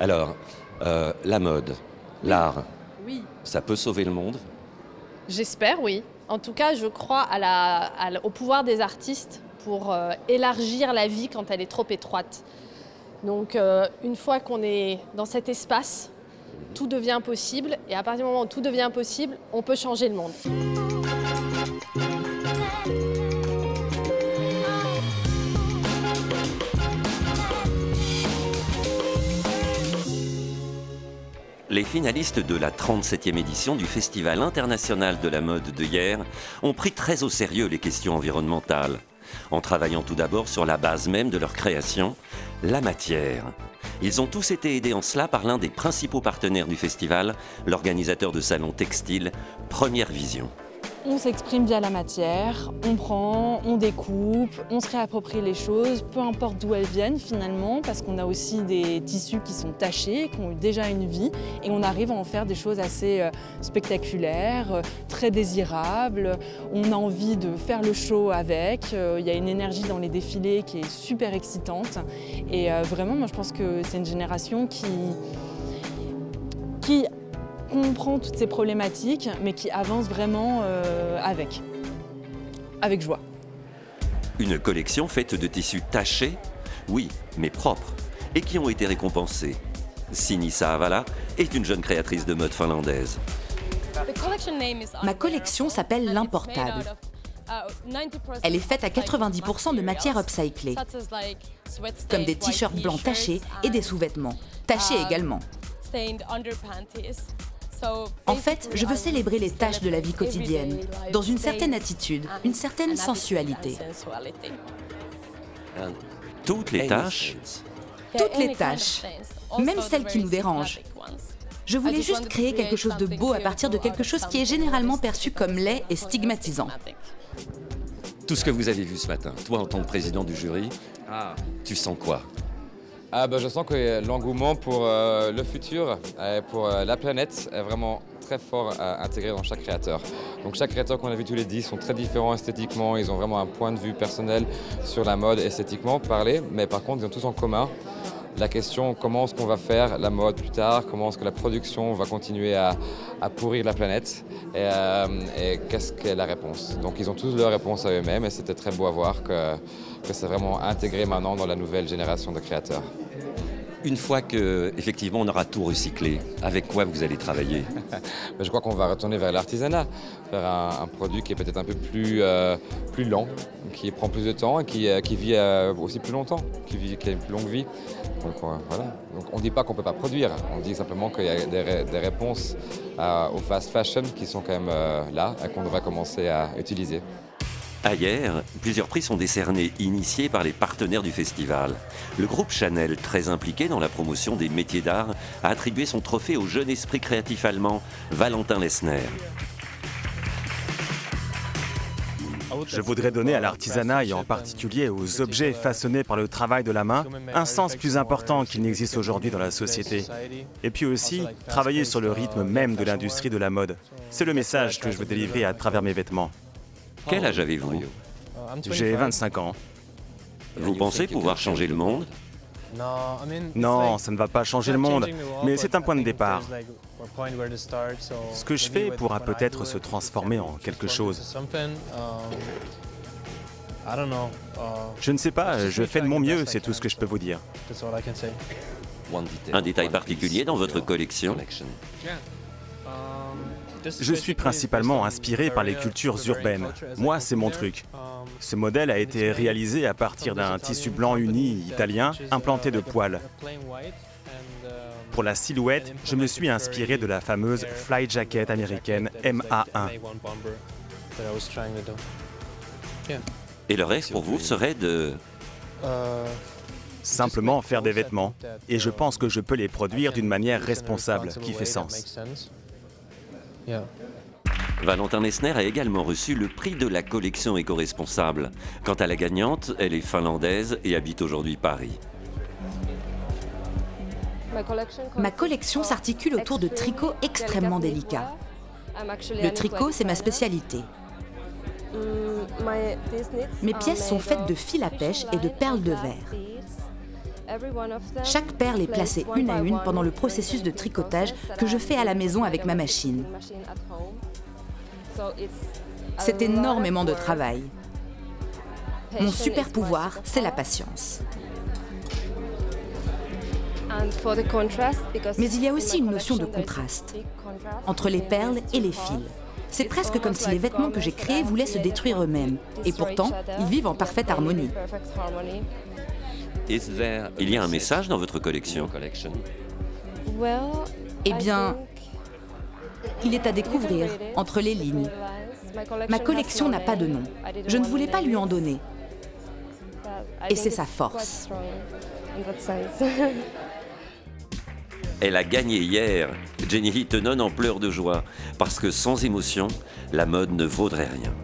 Alors, euh, la mode, l'art, Oui. ça peut sauver le monde? J'espère, oui. En tout cas, je crois à la- à la- au pouvoir des artistes pour euh, élargir la vie quand elle est trop étroite. Donc, euh, une fois qu'on est dans cet espace, tout devient possible. Et à partir du moment où tout devient possible, on peut changer le monde. Les finalistes de la 37e édition du Festival international de la mode de hier ont pris très au sérieux les questions environnementales, en travaillant tout d'abord sur la base même de leur création, la matière. Ils ont tous été aidés en cela par l'un des principaux partenaires du festival, l'organisateur de salons textiles Première Vision. On s'exprime via la matière, on prend, on découpe, on se réapproprie les choses, peu importe d'où elles viennent finalement, parce qu'on a aussi des tissus qui sont tachés, qui ont déjà une vie, et on arrive à en faire des choses assez euh, spectaculaires, euh, très désirables. On a envie de faire le show avec, euh, il y a une énergie dans les défilés qui est super excitante. Et vraiment, moi je pense que c'est une génération qui, qui comprend toutes ces problématiques, mais qui avance vraiment euh, avec, avec joie. Une collection faite de tissus tachés, oui, mais propres, et qui ont été récompensés. Sinisa Avala est une jeune créatrice de mode finlandaise. Ma collection s'appelle l'importable. Elle est faite à 90% de matière upcyclée, comme des t-shirts blancs tachés et des sous-vêtements, tachés également. En fait, je veux célébrer les tâches de la vie quotidienne, dans une certaine attitude, une certaine sensualité. Toutes les tâches Toutes les tâches, même celles qui nous dérangent. Je voulais juste créer quelque chose de beau à partir de quelque chose qui est généralement perçu comme laid et stigmatisant. Tout ce que vous avez vu ce matin, toi en tant que président du jury, tu sens quoi? Ah bah, je sens que l'engouement pour euh, le futur et pour euh, la planète est vraiment très fort à intégrer dans chaque créateur. Donc chaque créateur qu'on a vu tous les 10 sont très différents esthétiquement, ils ont vraiment un point de vue personnel sur la mode esthétiquement parlé, mais par contre ils ont tous en commun la question comment est-ce qu'on va faire la mode plus tard, comment est-ce que la production va continuer à, pourrir la planète? Et, euh, et qu'est-ce qu'est la réponse? Donc ils ont tous leur réponse à eux-mêmes et c'était très beau à voir que, que c'est vraiment intégré maintenant dans la nouvelle génération de créateurs. Une fois que effectivement on aura tout recyclé, avec quoi vous allez travailler? Je crois qu'on va retourner vers l'artisanat, vers un, produit qui est peut-être un peu plus, euh, plus lent, qui prend plus de temps et qui, euh, vit euh, aussi plus longtemps, qui, vit, a une plus longue vie. Voilà. Donc, on ne dit pas qu'on ne peut pas produire, on dit simplement qu'il y a des, des réponses euh, au fast fashion qui sont quand même là et qu'on devrait commencer à utiliser. Hier, plusieurs prix sont décernés, initiés par les partenaires du festival. Le groupe Chanel, très impliqué dans la promotion des métiers d'art, a attribué son trophée au jeune esprit créatif allemand, Valentin Lessner. Je voudrais donner à l'artisanat et en particulier aux objets façonnés par le travail de la main un sens plus important qu'il n'existe aujourd'hui dans la société. Et puis aussi, travailler sur le rythme même de l'industrie de la mode. C'est le message que je veux délivrer à travers mes vêtements. Quel âge avez-vous J'ai 25 ans. Vous pensez pouvoir changer le monde Non, ça ne va pas changer le monde, mais c'est un point de départ. Ce que je fais pourra peut-être se transformer en quelque chose. Je ne sais pas, je fais de mon mieux, c'est tout ce que je peux vous dire. Un détail particulier dans votre collection Je suis principalement inspiré par les cultures urbaines. Moi, c'est mon truc. Ce modèle a été réalisé à partir d'un tissu blanc uni italien implanté de poils. Pour la silhouette, je me suis inspiré de la fameuse fly jacket américaine MA1. Et le rêve pour vous serait de... Simplement faire des vêtements. Et je pense que je peux les produire d'une manière responsable, qui fait sens. Valentin Lessner a également reçu le prix de la collection éco-responsable. Quant à la gagnante, elle est finlandaise et habite aujourd'hui Paris. Ma collection s'articule autour de tricots extrêmement délicats. Le tricot, c'est ma spécialité. Mes pièces sont faites de fil à pêche et de perles de verre. Chaque perle est placée une à une pendant le processus de tricotage que je fais à la maison avec ma machine. C'est énormément de travail. Mon super pouvoir, c'est la patience. Mais il y a aussi une notion de contraste entre les perles et les fils. C'est presque comme si les vêtements que j'ai créés voulaient se détruire eux-mêmes. Et pourtant, ils vivent en parfaite harmonie. Il y a un message dans votre collection Eh bien, il est à découvrir entre les lignes. Ma collection n'a pas de nom. Je ne voulais pas lui en donner. Et c'est sa force. Elle a gagné hier. Jenny Hittenon en pleure de joie, parce que sans émotion, la mode ne vaudrait rien.